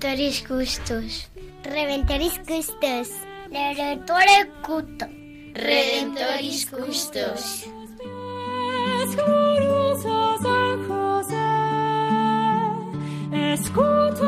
Redentoris Custos. Redentoris Custos. Redentore Cuto. Redentoris Custos. Glorioso San José, escucha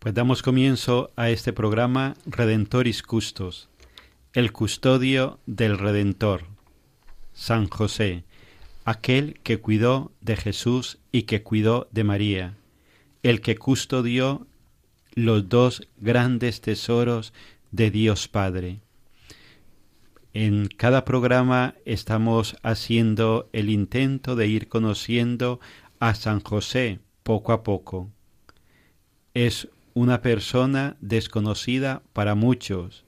Pues damos comienzo a este programa Redentoris Custos, el custodio del Redentor, San José, aquel que cuidó de Jesús y que cuidó de María, el que custodió los dos grandes tesoros de Dios Padre. En cada programa estamos haciendo el intento de ir conociendo a San José poco a poco. Es una persona desconocida para muchos.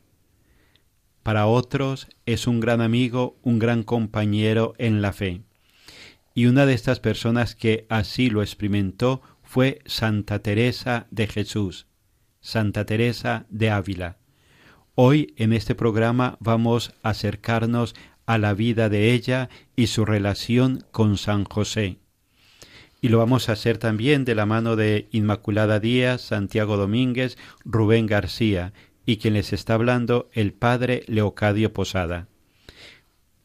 Para otros es un gran amigo, un gran compañero en la fe. Y una de estas personas que así lo experimentó fue Santa Teresa de Jesús, Santa Teresa de Ávila. Hoy en este programa vamos a acercarnos a la vida de ella y su relación con San José. Y lo vamos a hacer también de la mano de Inmaculada Díaz, Santiago Domínguez, Rubén García y quien les está hablando el Padre Leocadio Posada.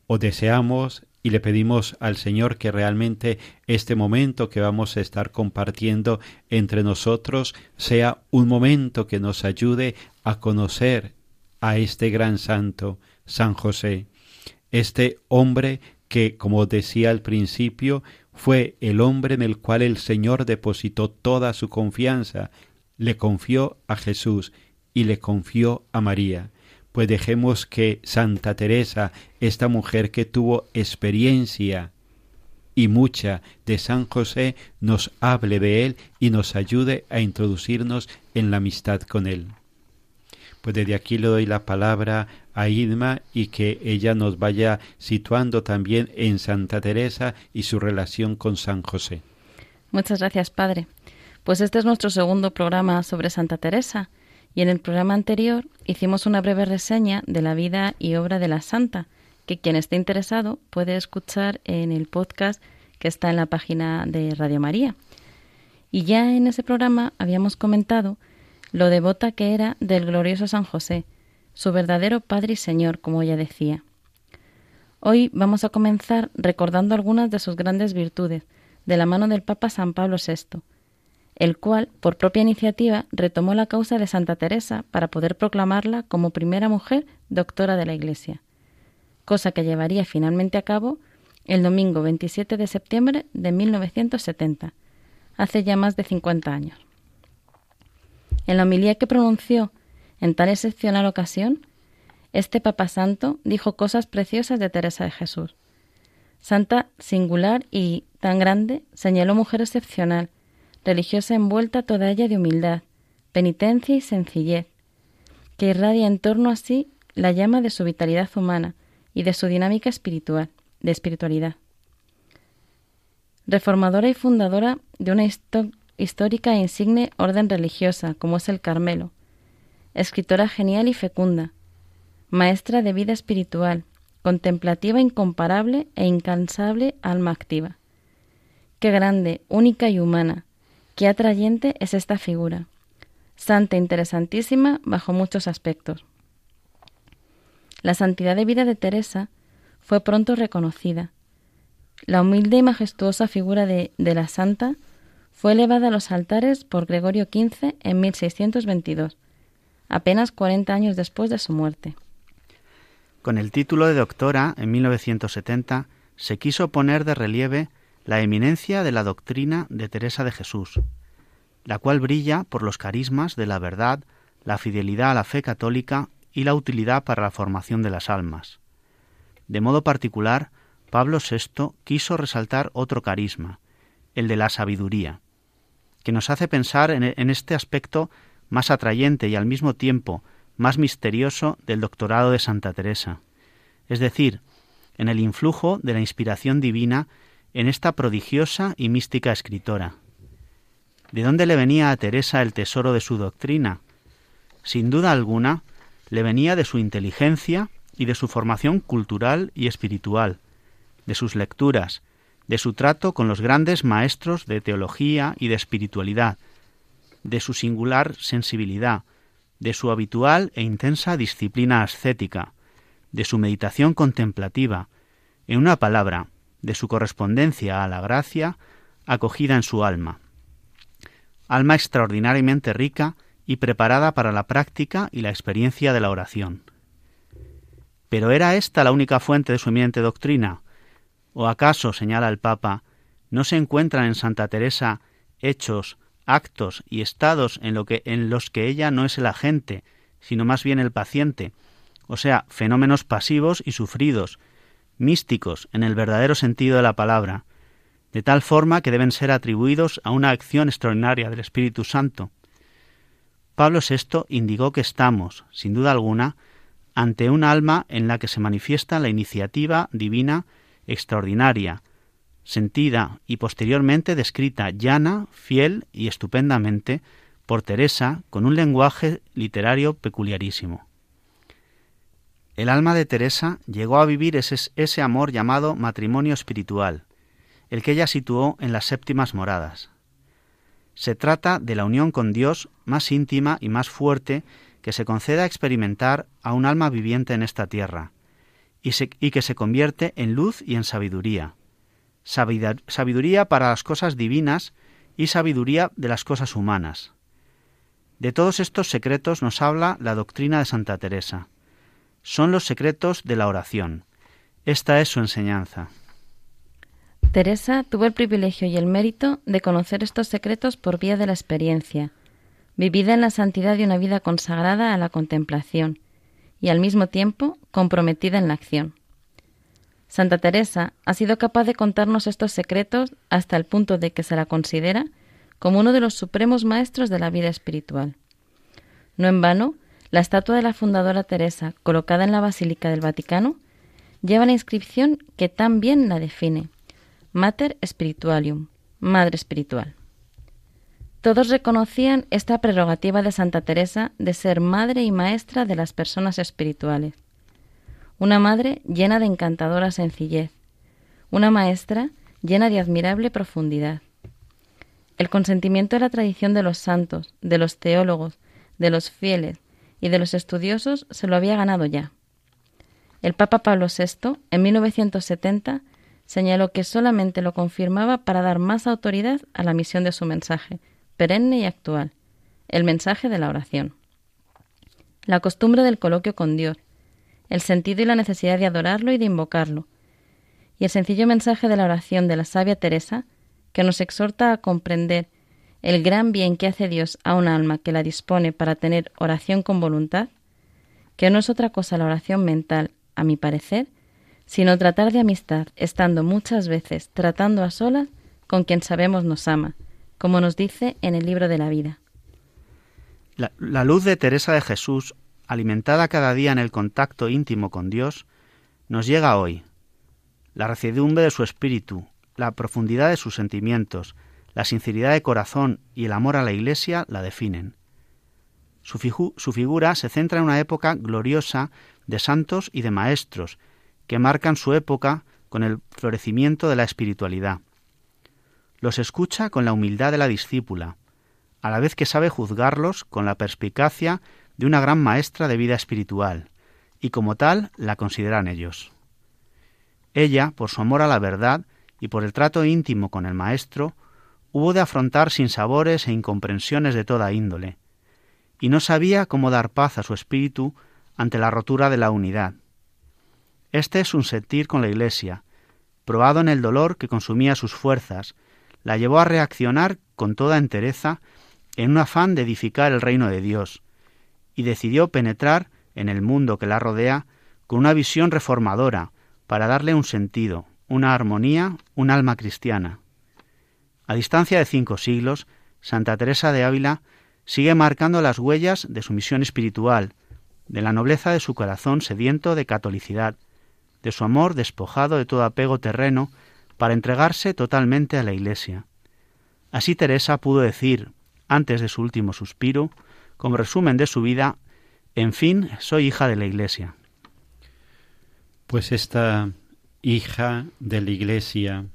O deseamos y le pedimos al Señor que realmente este momento que vamos a estar compartiendo entre nosotros sea un momento que nos ayude a conocer a este gran santo, San José, este hombre que, como decía al principio, fue el hombre en el cual el Señor depositó toda su confianza, le confió a Jesús y le confió a María. Pues dejemos que Santa Teresa, esta mujer que tuvo experiencia y mucha de San José, nos hable de él y nos ayude a introducirnos en la amistad con él. Pues desde aquí le doy la palabra a Idma y que ella nos vaya situando también en Santa Teresa y su relación con San José. Muchas gracias, Padre. Pues este es nuestro segundo programa sobre Santa Teresa y en el programa anterior hicimos una breve reseña de la vida y obra de la Santa, que quien esté interesado puede escuchar en el podcast que está en la página de Radio María. Y ya en ese programa habíamos comentado lo devota que era del glorioso San José, su verdadero Padre y Señor, como ella decía. Hoy vamos a comenzar recordando algunas de sus grandes virtudes, de la mano del Papa San Pablo VI, el cual, por propia iniciativa, retomó la causa de Santa Teresa para poder proclamarla como primera mujer doctora de la Iglesia, cosa que llevaría finalmente a cabo el domingo 27 de septiembre de 1970, hace ya más de 50 años. En la homilía que pronunció en tal excepcional ocasión, este Papa Santo dijo cosas preciosas de Teresa de Jesús. Santa singular y tan grande, señaló mujer excepcional, religiosa envuelta toda ella de humildad, penitencia y sencillez, que irradia en torno a sí la llama de su vitalidad humana y de su dinámica espiritual, de espiritualidad. Reformadora y fundadora de una histórica e insigne orden religiosa como es el Carmelo, escritora genial y fecunda, maestra de vida espiritual, contemplativa incomparable e incansable alma activa, Qué grande, única y humana, qué atrayente es esta figura. Santa interesantísima bajo muchos aspectos. La santidad de vida de Teresa fue pronto reconocida. La humilde y majestuosa figura de, de la santa fue elevada a los altares por Gregorio XV en 1622, apenas 40 años después de su muerte. Con el título de doctora, en 1970, se quiso poner de relieve la eminencia de la doctrina de Teresa de Jesús, la cual brilla por los carismas de la verdad, la fidelidad a la fe católica y la utilidad para la formación de las almas. De modo particular, Pablo VI quiso resaltar otro carisma, el de la sabiduría, que nos hace pensar en, este aspecto más atrayente y al mismo tiempo más misterioso del doctorado de Santa Teresa, es decir, en el influjo de la inspiración divina en esta prodigiosa y mística escritora. ¿De dónde le venía a Teresa el tesoro de su doctrina? Sin duda alguna, le venía de su inteligencia y de su formación cultural y espiritual, de sus lecturas, de su trato con los grandes maestros de teología y de espiritualidad, de su singular sensibilidad, de su habitual e intensa disciplina ascética, de su meditación contemplativa, en una palabra, de su correspondencia a la gracia acogida en su alma. Alma extraordinariamente rica y preparada para la práctica y la experiencia de la oración. ¿Pero era esta la única fuente de su eminente doctrina? ¿O acaso, señala el Papa, no se encuentran en Santa Teresa hechos, actos y estados en, los que ella no es el agente, sino más bien el paciente, o sea, fenómenos pasivos y sufridos, místicos en el verdadero sentido de la palabra, de tal forma que deben ser atribuidos a una acción extraordinaria del Espíritu Santo. Pablo VI indicó que estamos, sin duda alguna, ante un alma en la que se manifiesta la iniciativa divina extraordinaria, sentida y posteriormente descrita llana, fiel y estupendamente por Teresa con un lenguaje literario peculiarísimo. El alma de Teresa llegó a vivir ese, amor llamado matrimonio espiritual, el que ella situó en las séptimas moradas. Se trata de la unión con Dios más íntima y más fuerte que se conceda experimentar a un alma viviente en esta tierra, y que se convierte en luz y en sabiduría. Sabiduría para las cosas divinas y sabiduría de las cosas humanas. De todos estos secretos nos habla la doctrina de Santa Teresa son los secretos de la oración. Esta es su enseñanza. Teresa tuvo el privilegio y el mérito de conocer estos secretos por vía de la experiencia, vivida en la santidad de una vida consagrada a la contemplación y al mismo tiempo comprometida en la acción. Santa Teresa ha sido capaz de contarnos estos secretos hasta el punto de que se la considera como uno de los supremos maestros de la vida espiritual. No en vano, la estatua de la fundadora Teresa, colocada en la Basílica del Vaticano, lleva la inscripción que tan bien la define, Mater Spiritualium, Madre Espiritual. Todos reconocían esta prerrogativa de Santa Teresa de ser madre y maestra de las personas espirituales. Una madre llena de encantadora sencillez, una maestra llena de admirable profundidad. El consentimiento de la tradición de los santos, de los teólogos, de los fieles, y de los estudiosos se lo había ganado ya. El Papa Pablo VI, en 1970, señaló que solamente lo confirmaba para dar más autoridad a la misión de su mensaje, perenne y actual, el mensaje de la oración. La costumbre del coloquio con Dios, el sentido y la necesidad de adorarlo y de invocarlo, y el sencillo mensaje de la oración de la sabia Teresa, que nos exhorta a comprender el gran bien que hace Dios a un alma que la dispone para tener oración con voluntad, que no es otra cosa la oración mental, a mi parecer, sino tratar de amistad, estando muchas veces tratando a solas con quien sabemos nos ama, como nos dice en el libro de la vida. La, la, luz de Teresa de Jesús, alimentada cada día en el contacto íntimo con Dios, nos llega hoy. La recidumbre de su espíritu, la profundidad de sus sentimientos, la sinceridad de corazón y el amor a la Iglesia la definen. Su, su, figura se centra en una época gloriosa de santos y de maestros, que marcan su época con el florecimiento de la espiritualidad. los escucha con la humildad de la discípula, a la vez que sabe juzgarlos con la perspicacia de una gran maestra de vida espiritual, y como tal la consideran ellos. Ella, por su amor a la verdad y por el trato íntimo con el Maestro, hubo de afrontar sinsabores e incomprensiones de toda índole, y no sabía cómo dar paz a su espíritu ante la rotura de la unidad. Este es un sentir con la Iglesia, probado en el dolor que consumía sus fuerzas, la llevó a reaccionar con toda entereza en un afán de edificar el reino de Dios, y decidió penetrar en el mundo que la rodea con una visión reformadora para darle un sentido, una armonía, un alma cristiana. A distancia de cinco siglos, Santa Teresa de Ávila sigue marcando las huellas de su misión espiritual, de la nobleza de su corazón sediento de catolicidad, de su amor despojado de todo apego terreno para entregarse totalmente a la Iglesia. Así Teresa pudo decir, antes de su último suspiro, como resumen de su vida, en fin, soy hija de la Iglesia. Pues esta hija de la Iglesia,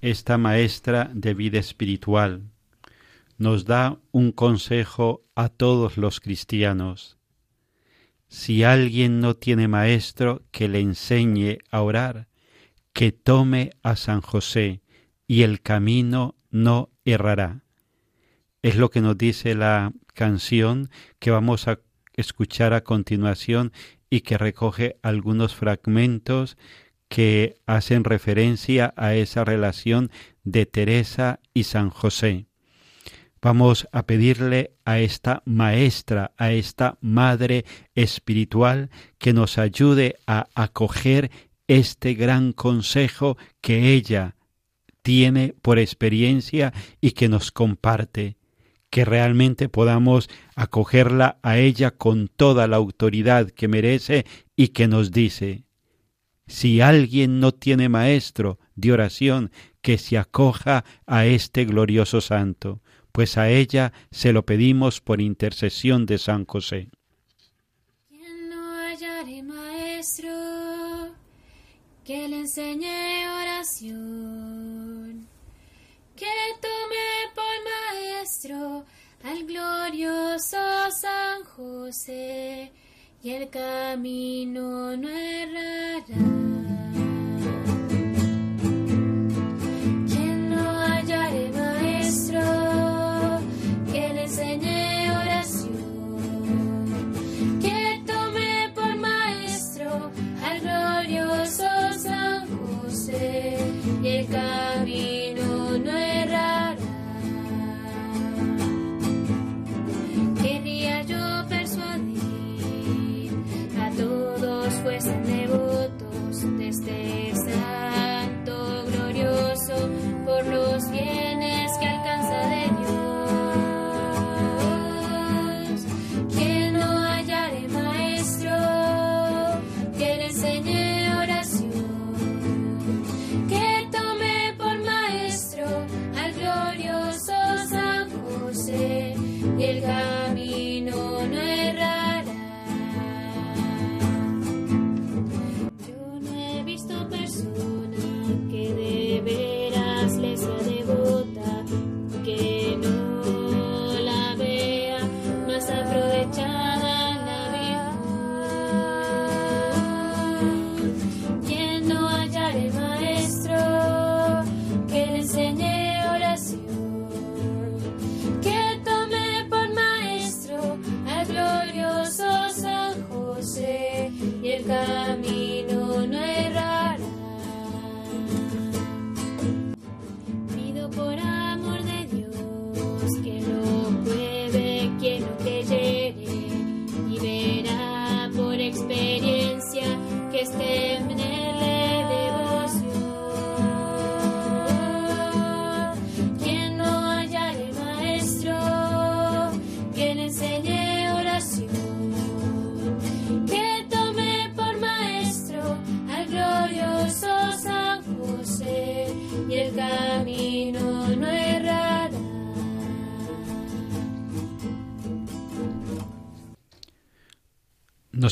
esta maestra de vida espiritual, nos da un consejo a todos los cristianos. Si alguien no tiene maestro que le enseñe a orar, que tome a San José y el camino no errará. Es lo que nos dice la canción que vamos a escuchar a continuación y que recoge algunos fragmentos que hacen referencia a esa relación de Teresa y San José. Vamos a pedirle a esta maestra, a esta madre espiritual, que nos ayude a acoger este gran consejo que ella tiene por experiencia y que nos comparte, que realmente podamos acogerla a ella con toda la autoridad que merece y que nos dice, si alguien no tiene maestro de oración, que se acoja a este glorioso santo, pues a ella se lo pedimos por intercesión de San José. No maestro, que le enseñe oración, que por al glorioso San José, y el camino no errará.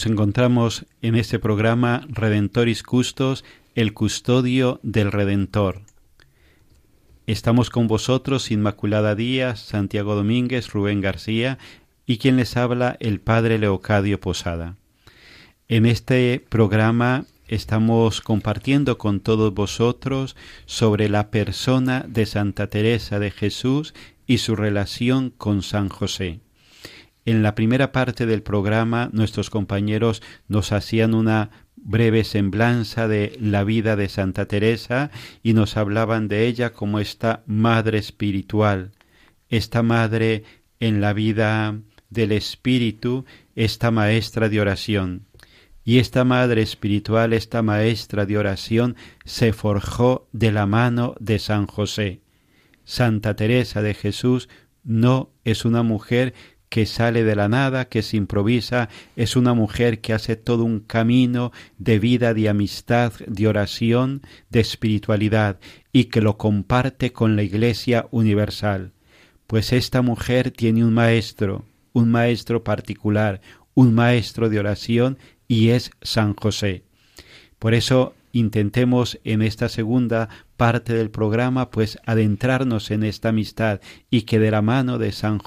Nos encontramos en este programa Redentoris Custos, el custodio del Redentor. Estamos con vosotros Inmaculada Díaz, Santiago Domínguez, Rubén García y quien les habla el Padre Leocadio Posada. En este programa estamos compartiendo con todos vosotros sobre la persona de Santa Teresa de Jesús y su relación con San José. En la primera parte del programa nuestros compañeros nos hacían una breve semblanza de la vida de Santa Teresa y nos hablaban de ella como esta madre espiritual, esta madre en la vida del espíritu, esta maestra de oración. Y esta madre espiritual, esta maestra de oración, se forjó de la mano de San José. Santa Teresa de Jesús no es una mujer que sale de la nada, que se improvisa, es una mujer que hace todo un camino de vida, de amistad, de oración, de espiritualidad, y que lo comparte con la Iglesia universal. Pues esta mujer tiene un maestro, un maestro particular, un maestro de oración, y es San José. Por eso intentemos en esta segunda parte del programa pues adentrarnos en esta amistad y que de la mano de San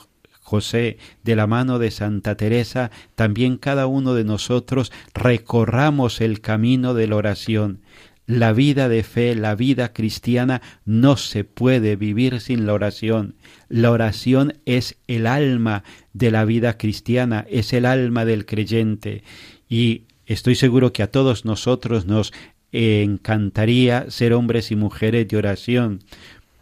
José de la mano de Santa Teresa, también cada uno de nosotros recorramos el camino de la oración. La vida de fe, la vida cristiana no se puede vivir sin la oración. La oración es el alma de la vida cristiana, es el alma del creyente. Y estoy seguro que a todos nosotros nos encantaría ser hombres y mujeres de oración.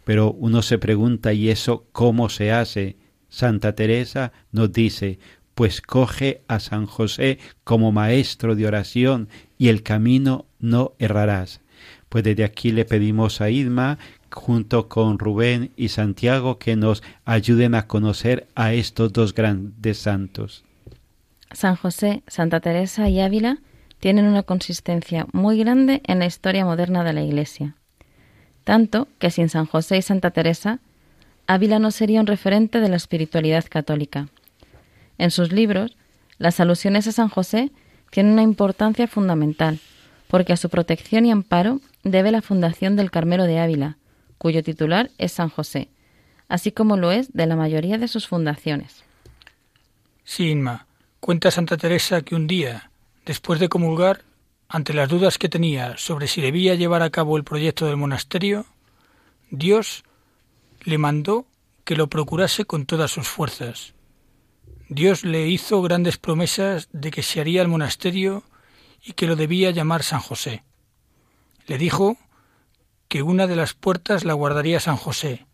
Pero uno se pregunta, ¿y eso cómo se hace? Santa Teresa nos dice, pues coge a San José como maestro de oración y el camino no errarás. Pues desde aquí le pedimos a Idma, junto con Rubén y Santiago, que nos ayuden a conocer a estos dos grandes santos. San José, Santa Teresa y Ávila tienen una consistencia muy grande en la historia moderna de la Iglesia. Tanto que sin San José y Santa Teresa Ávila no sería un referente de la espiritualidad católica. En sus libros, las alusiones a San José tienen una importancia fundamental, porque a su protección y amparo debe la fundación del Carmelo de Ávila, cuyo titular es San José, así como lo es de la mayoría de sus fundaciones. Sí, Inma, cuenta Santa Teresa que un día, después de comulgar, ante las dudas que tenía sobre si debía llevar a cabo el proyecto del monasterio, Dios le mandó que lo procurase con todas sus fuerzas. Dios le hizo grandes promesas de que se haría el monasterio y que lo debía llamar San José. Le dijo que una de las puertas la guardaría San José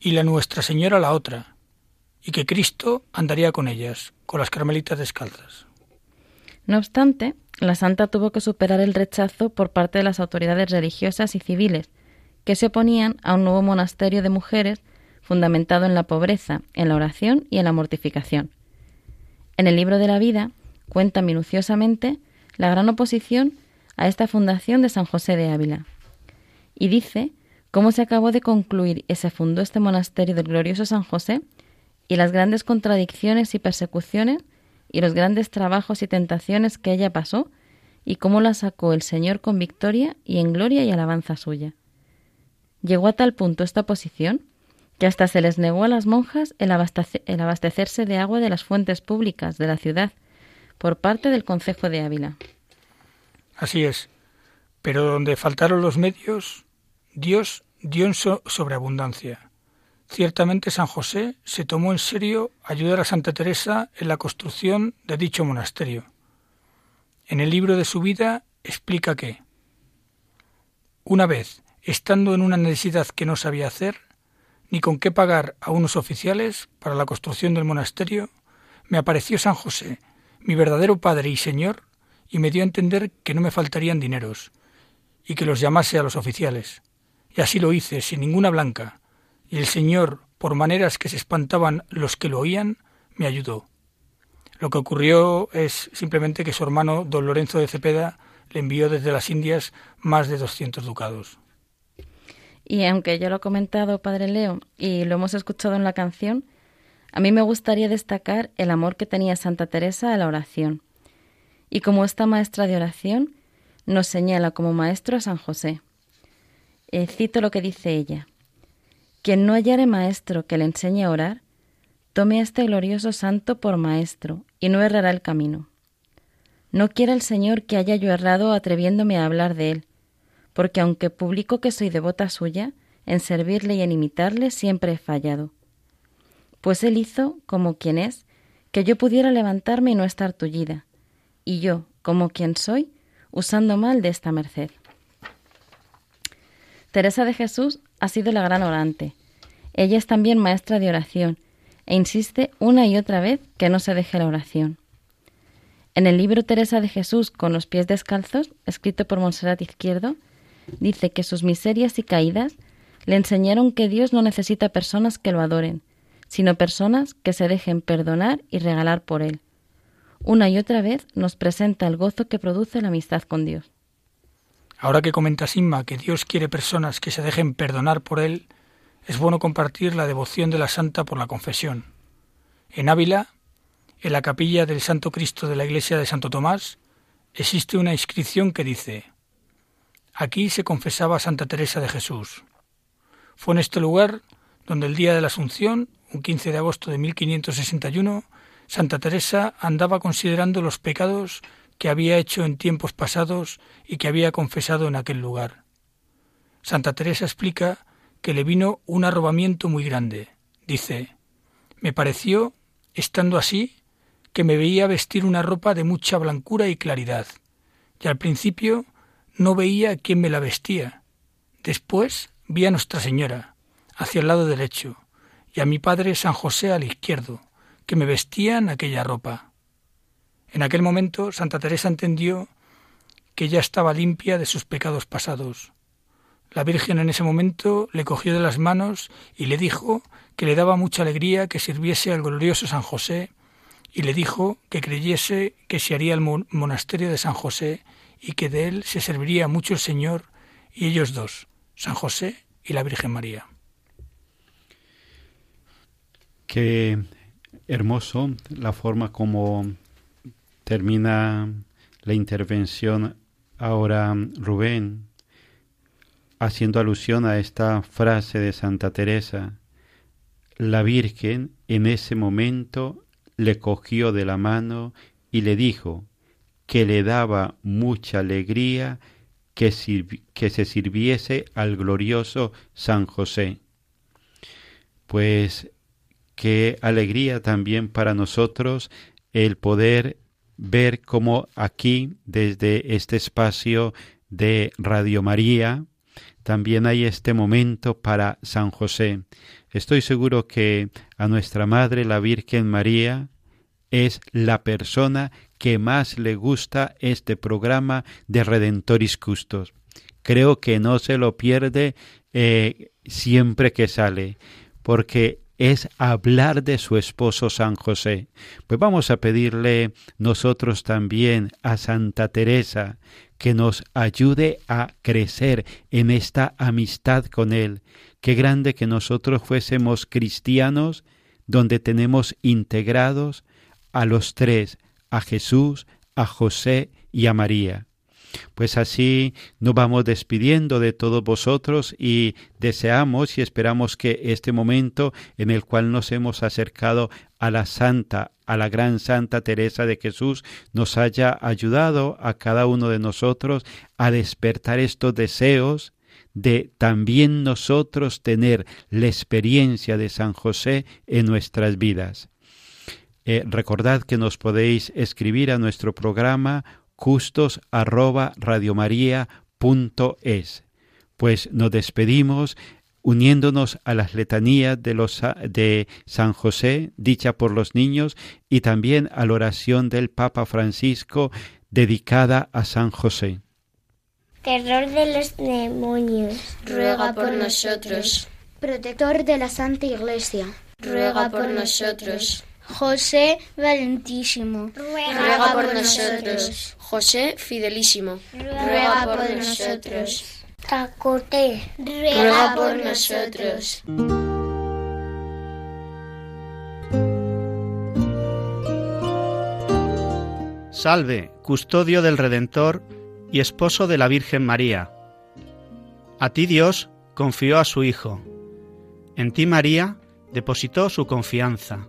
y la Nuestra Señora la otra, y que Cristo andaría con ellas, con las carmelitas descalzas. No obstante, la santa tuvo que superar el rechazo por parte de las autoridades religiosas y civiles, que se oponían a un nuevo monasterio de mujeres fundamentado en la pobreza, en la oración y en la mortificación. En el libro de la vida cuenta minuciosamente la gran oposición a esta fundación de San José de Ávila y dice cómo se acabó de concluir y se fundó este monasterio del glorioso San José y las grandes contradicciones y persecuciones y los grandes trabajos y tentaciones que ella pasó y cómo la sacó el Señor con victoria y en gloria y alabanza suya. Llegó a tal punto esta posición que hasta se les negó a las monjas el, abastecerse de agua de las fuentes públicas de la ciudad por parte del Concejo de Ávila. Así es. Pero donde faltaron los medios, Dios dio en sobreabundancia. Ciertamente San José se tomó en serio ayudar a Santa Teresa en la construcción de dicho monasterio. En el libro de su vida explica que, una vez estando en una necesidad que no sabía hacer, ni con qué pagar a unos oficiales para la construcción del monasterio, me apareció San José, mi verdadero Padre y Señor, y me dio a entender que no me faltarían dineros, y que los llamase a los oficiales. Y así lo hice, sin ninguna blanca, y el Señor, por maneras que se espantaban los que lo oían, me ayudó. Lo que ocurrió es simplemente que su hermano, don Lorenzo de Cepeda, le envió desde las Indias más de doscientos ducados. Y aunque ya lo ha comentado Padre Leo y lo hemos escuchado en la canción, a mí me gustaría destacar el amor que tenía Santa Teresa a la oración. Y como esta maestra de oración, nos señala como maestro a San José. Eh, cito lo que dice ella. Quien no hallare maestro que le enseñe a orar, tome a este glorioso santo por maestro y no errará el camino. No quiera el Señor que haya yo errado atreviéndome a hablar de él, porque aunque publico que soy devota suya, en servirle y en imitarle siempre he fallado. Pues él hizo, como quien es, que yo pudiera levantarme y no estar tullida, y yo, como quien soy, usando mal de esta merced. Teresa de Jesús ha sido la gran orante. Ella es también maestra de oración e insiste una y otra vez que no se deje la oración. En el libro Teresa de Jesús con los pies descalzos, escrito por Monserrat Izquierdo, dice que sus miserias y caídas le enseñaron que Dios no necesita personas que lo adoren, sino personas que se dejen perdonar y regalar por Él. Una y otra vez nos presenta el gozo que produce la amistad con Dios. Ahora que comenta Simma que Dios quiere personas que se dejen perdonar por Él, es bueno compartir la devoción de la Santa por la confesión. En Ávila, en la capilla del Santo Cristo de la iglesia de Santo Tomás, existe una inscripción que dice Aquí se confesaba Santa Teresa de Jesús. Fue en este lugar donde el día de la Asunción, un 15 de agosto de 1561, Santa Teresa andaba considerando los pecados que había hecho en tiempos pasados y que había confesado en aquel lugar. Santa Teresa explica que le vino un arrobamiento muy grande. Dice, me pareció, estando así, que me veía vestir una ropa de mucha blancura y claridad, y al principio no veía quién me la vestía. Después vi a Nuestra Señora, hacia el lado derecho, y a mi padre San José al izquierdo, que me vestían aquella ropa. En aquel momento Santa Teresa entendió que ya estaba limpia de sus pecados pasados. La Virgen en ese momento le cogió de las manos y le dijo que le daba mucha alegría que sirviese al glorioso San José y le dijo que creyese que se haría el monasterio de San José y que de él se serviría mucho el Señor y ellos dos, San José y la Virgen María. Qué hermoso la forma como termina la intervención ahora Rubén, haciendo alusión a esta frase de Santa Teresa. La Virgen en ese momento le cogió de la mano y le dijo, que le daba mucha alegría que, que se sirviese al glorioso San José. Pues qué alegría también para nosotros el poder ver cómo aquí, desde este espacio de Radio María, también hay este momento para San José. Estoy seguro que a nuestra Madre, la Virgen María, es la persona que más le gusta este programa de Redentoris Custos. Creo que no se lo pierde eh, siempre que sale, porque es hablar de su esposo San José. Pues vamos a pedirle nosotros también a Santa Teresa que nos ayude a crecer en esta amistad con Él. Qué grande que nosotros fuésemos cristianos donde tenemos integrados a los tres, a Jesús, a José y a María. Pues así nos vamos despidiendo de todos vosotros y deseamos y esperamos que este momento en el cual nos hemos acercado a la Santa, a la gran Santa Teresa de Jesús, nos haya ayudado a cada uno de nosotros a despertar estos deseos de también nosotros tener la experiencia de San José en nuestras vidas. Eh, recordad que nos podéis escribir a nuestro programa custos Pues nos despedimos uniéndonos a las letanías de, los, de San José, dicha por los niños, y también a la oración del Papa Francisco dedicada a San José. Terror de los demonios. Ruega por nosotros. Protector de la Santa Iglesia. Ruega por nosotros. José Valentísimo, ruega por nosotros. José Fidelísimo, ruega por nosotros. Tacote, ruega por nosotros. Salve, custodio del Redentor y esposo de la Virgen María. A ti Dios confió a su Hijo. En ti María depositó su confianza.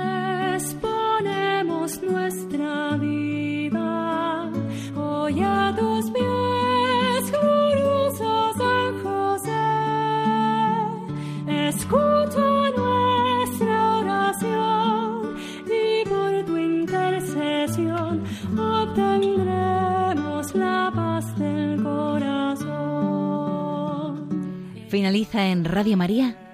Pies ponemos nuestra vida. Hoy a tus pies, glorioso San José. Escucha nuestra oración y por tu intercesión obtendremos la paz del corazón. Finaliza en Radio María